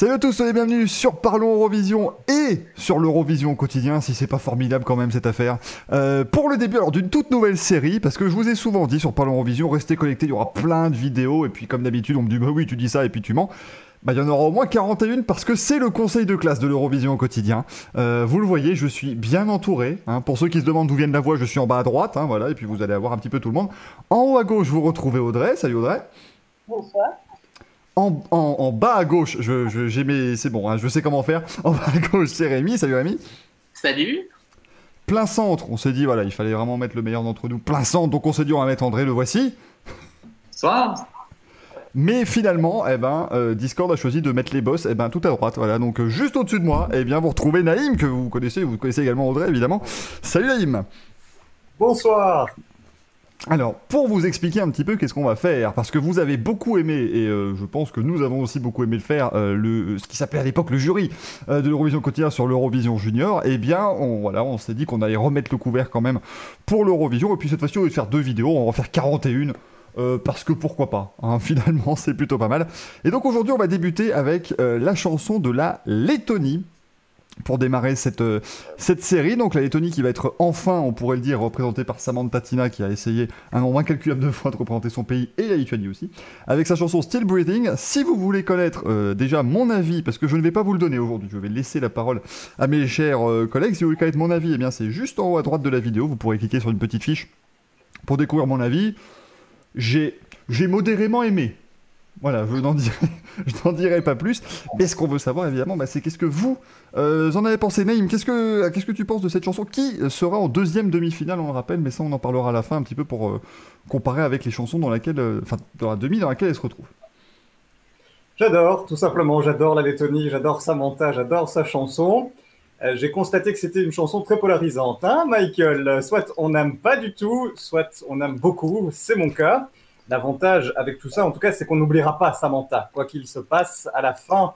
Salut à tous, soyez bienvenus sur Parlons Eurovision et sur l'Eurovision quotidien, si c'est pas formidable quand même cette affaire. Euh, pour le début alors d'une toute nouvelle série, parce que je vous ai souvent dit sur Parlons Eurovision, restez connectés, il y aura plein de vidéos, et puis comme d'habitude on me dit bah oui tu dis ça et puis tu mens. Bah, il y en aura au moins 41 parce que c'est le conseil de classe de l'Eurovision au quotidien. Euh, vous le voyez, je suis bien entouré. Hein. Pour ceux qui se demandent d'où vient la voix, je suis en bas à droite, hein, voilà, et puis vous allez avoir un petit peu tout le monde. En haut à gauche, vous retrouvez Audrey. Salut Audrey. Bonsoir. En, en- en bas à gauche, je, je- j'ai mes- c'est bon, hein, je sais comment faire. En bas à gauche, c'est Rémi. Salut Rémi. Salut Plein centre, on s'est dit, voilà, il fallait vraiment mettre le meilleur d'entre nous. Plein centre, donc on s'est dit, on va mettre André, le voici. Bonsoir Mais finalement, eh ben, euh, Discord a choisi de mettre les boss eh ben, tout à droite. Voilà, donc euh, juste au-dessus de moi, eh bien, vous retrouvez Naïm, que vous connaissez, vous connaissez également Audrey, évidemment. Salut Naïm Bonsoir. Alors, pour vous expliquer un petit peu qu'est-ce qu'on va faire, parce que vous avez beaucoup aimé, et euh, je pense que nous avons aussi beaucoup aimé le faire, euh, le, ce qui s'appelait à l'époque le jury euh, de l'Eurovision quotidien sur l'Eurovision Junior, eh bien, on, voilà, on s'est dit qu'on allait remettre le couvert quand même pour l'Eurovision, et puis cette fois-ci, au lieu de faire deux vidéos, on va en faire 41. euh, parce que pourquoi pas, hein, finalement c'est plutôt pas mal. Et donc aujourd'hui on va débuter avec euh, la chanson de la Lettonie pour démarrer cette, euh, cette série. Donc la Lettonie qui va être enfin, on pourrait le dire, représentée par Samantha Tina qui a essayé un nombre incalculable de fois de représenter son pays et la Lituanie aussi, avec sa chanson Still Breathing. Si vous voulez connaître euh, déjà mon avis, parce que je ne vais pas vous le donner aujourd'hui, je vais laisser la parole à mes chers euh, collègues. Si vous voulez connaître mon avis, eh bien c'est juste en haut à droite de la vidéo, vous pourrez cliquer sur une petite fiche pour découvrir mon avis. J'ai j'ai modérément aimé. Voilà, je n'en dirai, pas plus. Mais ce qu'on veut savoir, évidemment, bah, c'est qu'est-ce que vous euh, en avez pensé. Naïm, qu'est-ce que, tu penses de cette chanson qui sera en deuxième demi-finale, on le rappelle, mais ça, on en parlera à la fin un petit peu pour euh, comparer avec les chansons dans laquelle, euh, dans la demi dans laquelle elle se retrouve. J'adore, tout simplement, j'adore la Lettonie, j'adore Samantha, j'adore sa chanson. J'ai constaté que c'était une chanson très polarisante, hein, Michael? Soit on n'aime pas du tout, soit on aime beaucoup, c'est mon cas. L'avantage avec tout ça, en tout cas, c'est qu'on n'oubliera pas Samantha. Quoi qu'il se passe à la fin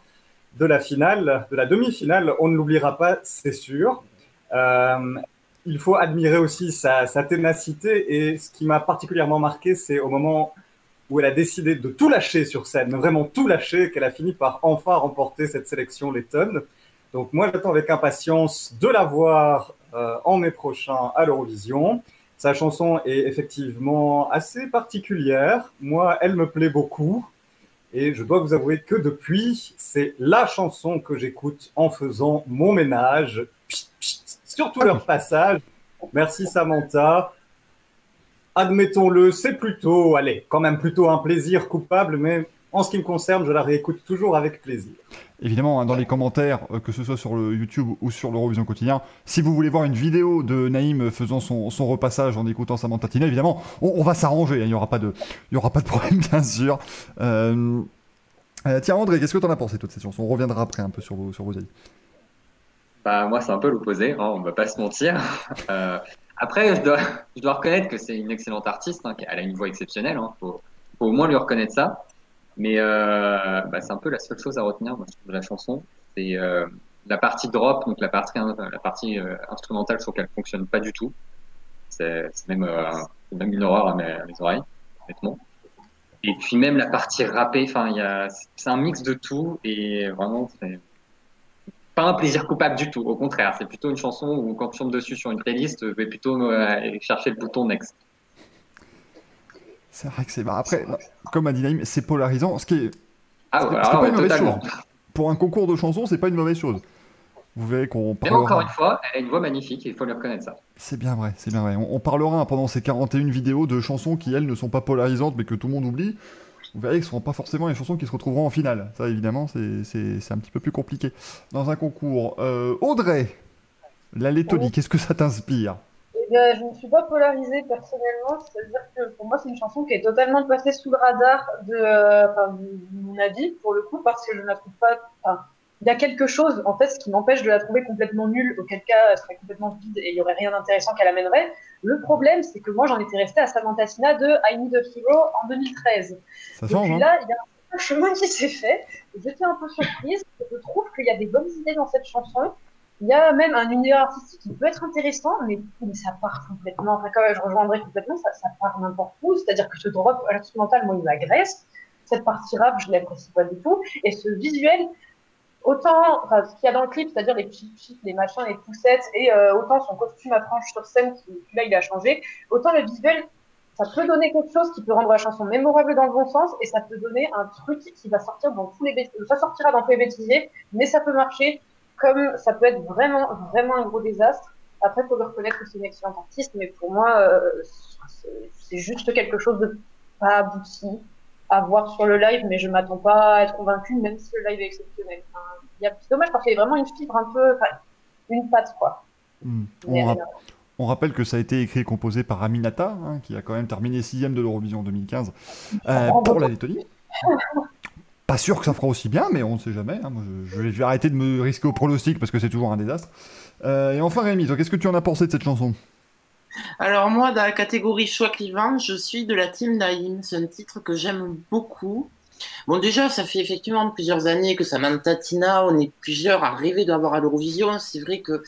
de la finale, de la demi-finale, on ne l'oubliera pas, c'est sûr. Euh, il faut admirer aussi sa, ténacité et ce qui m'a particulièrement marqué, c'est au moment où elle a décidé de tout lâcher sur scène, vraiment tout lâcher, qu'elle a fini par enfin remporter cette sélection lettonne. Donc moi, j'attends avec impatience de la voir euh, en mai prochain à l'Eurovision. Sa chanson est effectivement assez particulière. Moi, elle me plaît beaucoup. Et je dois vous avouer que depuis, c'est la chanson que j'écoute en faisant mon ménage, Pchit, pchit, sur tout leur passage. Merci Samantha. Admettons-le, c'est plutôt, allez, quand même plutôt un plaisir coupable, mais en ce qui me concerne, je la réécoute toujours avec plaisir. Évidemment, hein, dans les commentaires, euh, que ce soit sur le YouTube ou sur l'Eurovision quotidien, si vous voulez voir une vidéo de Naïm faisant son, son repassage en écoutant Samantha Tina, évidemment, on, on va s'arranger, hein, il n'y aura, pas de- il y aura pas de problème, bien sûr. Euh, euh, tiens, André, qu'est-ce que tu en as pensé, toute cette chanson? On reviendra après un peu sur vos, sur vos avis. Bah moi c'est un peu l'opposé, hein, on va pas se mentir. Euh, après je dois, je dois reconnaître que c'est une excellente artiste, hein, elle a une voix exceptionnelle, hein, faut, faut au moins lui reconnaître ça. Mais euh, bah, c'est un peu la seule chose à retenir moi, de la chanson, c'est euh, la partie drop, donc la partie, la partie euh, instrumentale, je trouve qu'elle fonctionne pas du tout. C'est même, euh, même une horreur à mes, oreilles, honnêtement. Et puis même la partie rappée, enfin c'est un mix de tout et vraiment c'est pas un plaisir coupable du tout. Au contraire, c'est plutôt une chanson où quand tu tombes dessus sur une playlist, je vais plutôt euh, chercher le bouton next. C'est vrai que c'est. bah, après, non, comme a dit Naïm, c'est polarisant, ce qui est. Ah ouais, alors, pas ouais, une mauvaise chose. Pour un concours de chansons, c'est pas une mauvaise chose. Vous verrez qu'on parlera. encore une fois, elle a une voix magnifique, il faut lui reconnaître ça. C'est bien vrai, c'est bien vrai. On, on parlera hein, pendant ces 41 vidéos de chansons qui, elles, ne sont pas polarisantes, mais que tout le monde oublie. Vous verrez que ce ne seront pas forcément les chansons qui se retrouveront en finale. Ça, évidemment, c'est- c'est c'est un petit peu plus compliqué dans un concours. Euh, Audrey, la Lettonie, qu'est-ce que ça t'inspire? Eh bien, je ne suis pas polarisée personnellement, c'est-à-dire que pour moi, c'est une chanson qui est totalement passée sous le radar de, euh, enfin, mon avis, pour le coup, parce que je ne la trouve pas. Enfin, il y a quelque chose, en fait, ce qui m'empêche de la trouver complètement nulle, auquel cas elle serait complètement vide et il n'y aurait rien d'intéressant qu'elle amènerait. Le problème, c'est que moi, j'en étais restée à Samantha Tina de I Need a Hero en 2013. Ça change, Depuis hein là, il y a un chemin qui s'est fait. J'étais un peu surprise. Je trouve qu'il y a des bonnes idées dans cette chanson. Il y a même un univers artistique qui peut être intéressant, mais, ça part complètement. Enfin, quand même, je rejoindrai complètement, ça, ça part n'importe où. C'est-à-dire que ce drop à l'instrumental, moi, il m'agresse. Cette partie rap, je l'apprécie pas du tout. Et ce visuel, autant enfin, ce qu'il y a dans le clip, c'est-à-dire les petits chips, les machins, les poussettes, et euh, autant son costume à franges sur scène, qui là il a changé, autant le visuel, ça peut donner quelque chose qui peut rendre la chanson mémorable dans le bon sens, et ça peut donner un truc qui va sortir dans tous les bêtisiers. Ça sortira dans tous les bêtisiers, mais ça peut marcher, comme ça peut être vraiment, vraiment un gros désastre. Après, il faut le reconnaître que c'est une excellente artiste, mais pour moi, euh, c'est juste quelque chose de pas abouti à voir sur le live, mais je m'attends pas à être convaincue, même si le live est exceptionnel. c'est dommage parce qu'il y a vraiment une fibre un peu, une patte, quoi. Hmm. On, rappelle que ça a été écrit et composé par Aminata, hein, qui a quand même terminé sixième de l'Eurovision 2015 euh, pour la Lettonie. Pas sûr que ça fera aussi bien, mais on ne sait jamais. Hein. je, vais arrêter de me risquer au pronostic parce que c'est toujours un désastre. Euh, et enfin, Rémi, qu'est-ce que tu en as pensé de cette chanson? Alors moi, dans la catégorie choix clivant, je suis de la team Naïm. C'est un titre que j'aime beaucoup. Bon, déjà, ça fait effectivement plusieurs années que Samantha Tina, on est plusieurs à rêver d'avoir à l'Eurovision. C'est vrai que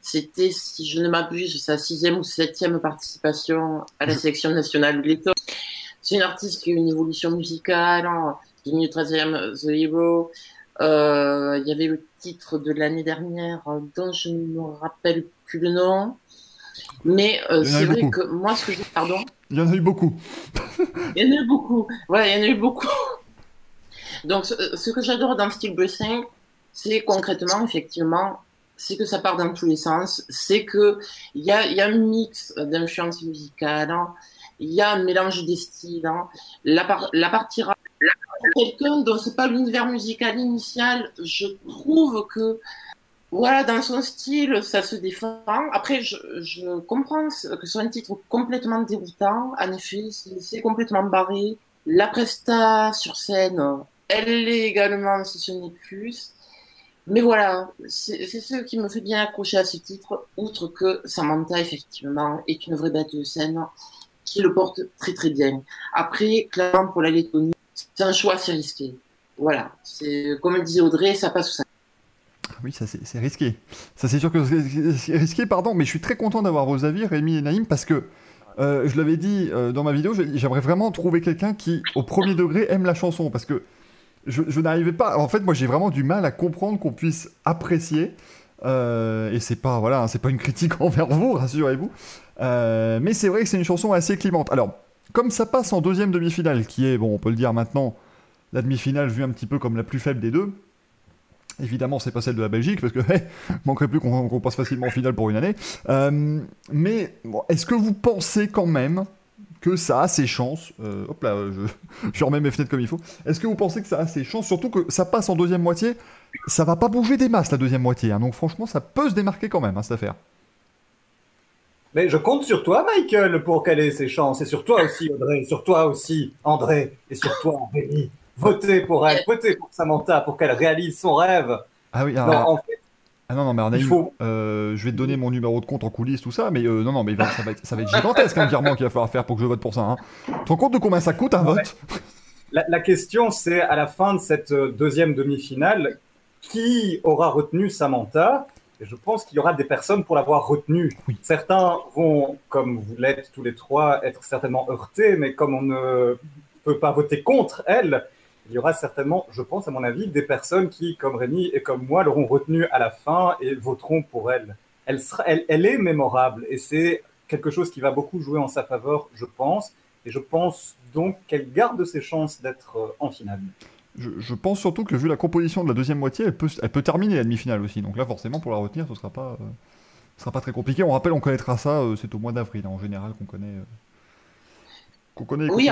c'était, si je ne m'abuse, sa sixième ou septième participation à la sélection nationale de C'est une artiste qui a une évolution musicale, hein, qui est 13e The Hero. Euh, il y avait le titre de l'année dernière dont je ne me rappelle plus le nom. Mais euh, c'est vrai que moi, ce que je. Pardon? Il y en a eu beaucoup. il y en a eu beaucoup. Ouais, il y en a eu beaucoup. Donc, ce, que j'adore dans Steel Blessing, c'est concrètement, effectivement, c'est que ça part dans tous les sens. C'est qu'il y a, y a un mix d'influences musicales, hein. il y a un mélange des styles. Hein. La, par, la partie quelqu'un dont c'est pas l'univers musical initial, je trouve que voilà, dans son style, ça se défend. Après, je, comprends que ce soit un titre complètement déroutant. En effet, c'est complètement barré. La presta sur scène, elle l'est également, si ce n'est plus. Mais voilà, c'est ce qui me fait bien accrocher à ce titre, outre que Samantha, effectivement, est une vraie bête de scène qui le porte très très bien. Après, clairement, pour la Lettonie, c'est un choix assez risqué. Voilà, c'est comme le disait Audrey, ça passe ou ça oui, ça c'est risqué. Ça c'est sûr que c'est risqué, pardon, mais je suis très content d'avoir vos avis, Rémi et Naïm, parce que euh, je l'avais dit euh, dans ma vidéo, j'aimerais vraiment trouver quelqu'un qui, au premier degré, aime la chanson, parce que je, n'arrivais pas. En fait, moi j'ai vraiment du mal à comprendre qu'on puisse apprécier. Euh, et c'est pas voilà, c'est pas une critique envers vous, rassurez-vous. mais c'est vrai que c'est une chanson assez clivante. Alors, comme ça passe en deuxième demi-finale, qui est bon, on peut le dire maintenant, la demi-finale vue un petit peu comme la plus faible des deux. Évidemment, c'est pas celle de la Belgique, parce que hey, manquerait plus qu'on passe facilement en finale pour une année. Euh, mais est-ce que vous pensez quand même que ça a ses chances euh, Hop là, je, je, remets mes fenêtres comme il faut. Est-ce que vous pensez que ça a ses chances Surtout que ça passe en deuxième moitié, ça va pas bouger des masses la deuxième moitié. Hein. donc franchement, ça peut se démarquer quand même, hein, cette affaire. Mais je compte sur toi, Michael, pour qu'elle ait ses chances. Et sur toi aussi, Audrey. Sur toi aussi, André. Et sur toi, Rémi. Votez pour elle, votez pour Samantha pour qu'elle réalise son rêve. Ah oui, alors, en fait, ah non, non, mais il faut... Euh, je vais te donner mon numéro de compte en coulisses, tout ça, mais euh, non, non, mais ça, va être, ça va être gigantesque un virement qu'il va falloir faire pour que je vote pour ça. Hein. Tu te rends compte de combien ça coûte un vote? La, la, question, c'est à la fin de cette euh, deuxième demi-finale, qui aura retenu Samantha? Et je pense qu'il y aura des personnes pour l'avoir retenu. Certains vont, comme vous l'êtes tous les trois, être certainement heurtés, mais comme on ne peut pas voter contre elle, il y aura certainement, je pense à mon avis, des personnes qui, comme Rémi et comme moi, l'auront retenue à la fin et voteront pour elle. Elle, sera, elle, elle est mémorable et c'est quelque chose qui va beaucoup jouer en sa faveur, je pense. Et je pense donc qu'elle garde ses chances d'être euh, en finale. Je, pense surtout que vu la composition de la deuxième moitié, elle peut, elle peut terminer la demi-finale aussi. Donc là, forcément, pour la retenir, ce sera pas, euh, sera pas très compliqué. On rappelle, on connaîtra ça, euh, c'est au mois d'avril hein, en général qu'on connaît. qu'on connaît oui,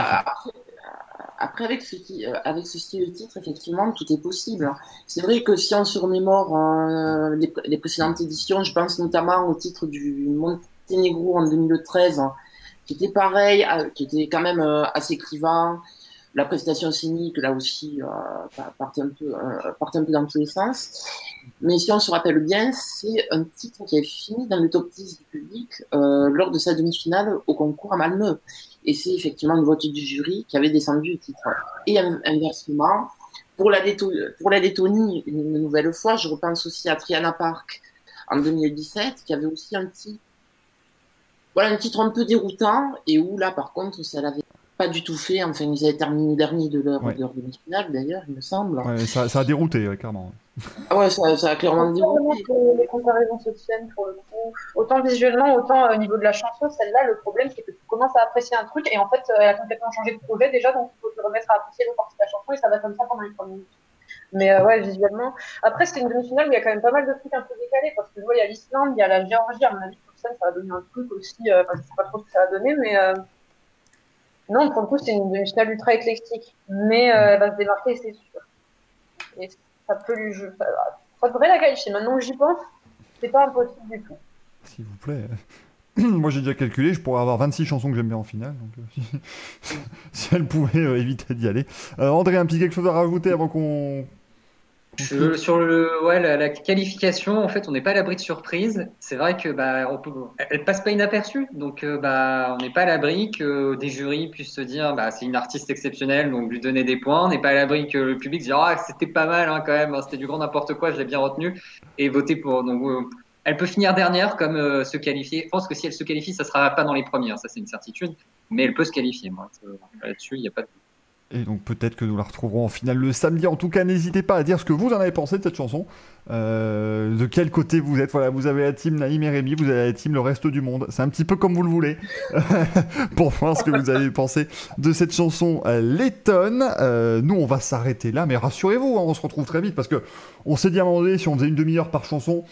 après, avec ce, euh, avec ce style de titre, effectivement, tout est possible. C'est vrai que si on se remémore euh, les, précédentes éditions, je pense notamment au titre du Monténégro en 2013, hein, qui était pareil, euh, qui était quand même assez clivant. La prestation scénique, là aussi, partait, un peu, partait un peu dans tous les sens. Mais si on se rappelle bien, c'est un titre qui a fini dans le top 10 du public lors de sa demi-finale au concours à Malmö. Et c'est effectivement le vote du jury qui avait descendu le titre. Et inversement, pour la, pour Lettonie, une nouvelle fois, je repense aussi à Triana Park en 2017, qui avait aussi un titre, voilà, un titre un peu déroutant, et où là, par contre, ça l'avait pas du tout fait. Enfin, ils avaient terminé dernier de leur, Ouais. de leur demi-finale, d'ailleurs, il me semble. Ouais, ça, ça a dérouté, ouais, clairement. Ah ouais, ça, ça a clairement dérouté. que les comparaisons se tiennent pour le coup. Autant visuellement, autant euh, au niveau de la chanson, celle-là, le problème, c'est que tu commences à apprécier un truc et en fait, euh, elle a complètement changé de projet déjà, donc il faut te remettre à apprécier le partie de la chanson et ça va comme ça pendant les trois minutes. Mais euh, ouais, visuellement. Après, c'est une demi-finale où il y a quand même pas mal de trucs un peu décalés parce que je vois, il y a l'Islande, il y a la Géorgie, à mon avis, scène, ça va donner un truc aussi. euh, Enfin, je sais pas trop ce que ça va donner, mais. euh, Non, pour le coup, c'est une demi-finale ultra éclectique. Mais euh, elle va se démarquer, c'est sûr. Et ça peut lui jouer. Ça, la qualifier. Maintenant que j'y pense, c'est pas impossible du tout. S'il vous plaît. Moi, j'ai déjà calculé, je pourrais avoir 26 chansons que j'aime bien en finale. Donc, euh, si, elle pouvait euh, éviter d'y aller. André, un petit quelque chose à rajouter avant qu'on. Je- sur le, ouais, la, la qualification, en fait, on n'est pas à l'abri de surprise. C'est vrai que bah, on peut, elle passe pas inaperçue, donc euh, bah, on n'est pas à l'abri que des jurys puissent se dire, bah, c'est une artiste exceptionnelle, donc lui donner des points. On n'est pas à l'abri que le public se dise, ah, c'était pas mal hein, quand même, hein, c'était du grand n'importe quoi, je l'ai bien retenu, et voter pour. Donc, euh, elle peut finir dernière comme euh, se qualifier. Je pense que si elle se qualifie, ça sera pas dans les premiers, hein, ça c'est une certitude, mais elle peut se qualifier. Là-dessus, il n'y a pas de Et donc peut-être que nous la retrouverons en finale le samedi. En tout cas, n'hésitez pas à dire ce que vous en avez pensé de cette chanson. Euh, de quel côté vous êtes. Voilà, vous avez la team Naïm et Rémi, vous avez la team le reste du monde. C'est un petit peu comme vous le voulez. Pour voir ce que vous avez pensé de cette chanson euh. Euh, nous, on va s'arrêter là, mais rassurez-vous, hein, on se retrouve très vite parce que on s'est dit si on faisait une demi-heure par chanson,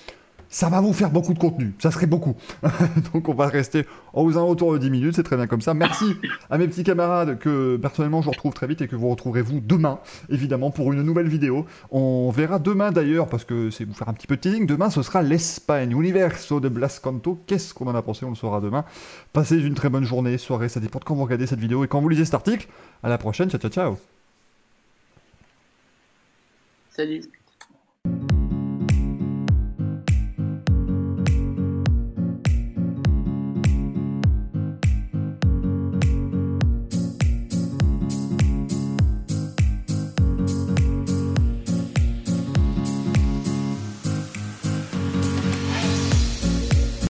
ça va vous faire beaucoup de contenu. Ça serait beaucoup. Donc on va rester aux alentours de 10 minutes, c'est très bien comme ça. Merci à mes petits camarades que personnellement je retrouve très vite et que vous retrouverez vous demain, évidemment, pour une nouvelle vidéo. On verra demain d'ailleurs, parce que c'est vous faire un petit peu de teasing, demain ce sera l'Espagne, Universo de Blas Canto. Qu'est-ce qu'on en a pensé? On le saura demain. Passez une très bonne journée, soirée, ça dépend de quand vous regardez cette vidéo et quand vous lisez cet article. À la prochaine, ciao ciao ciao Salut.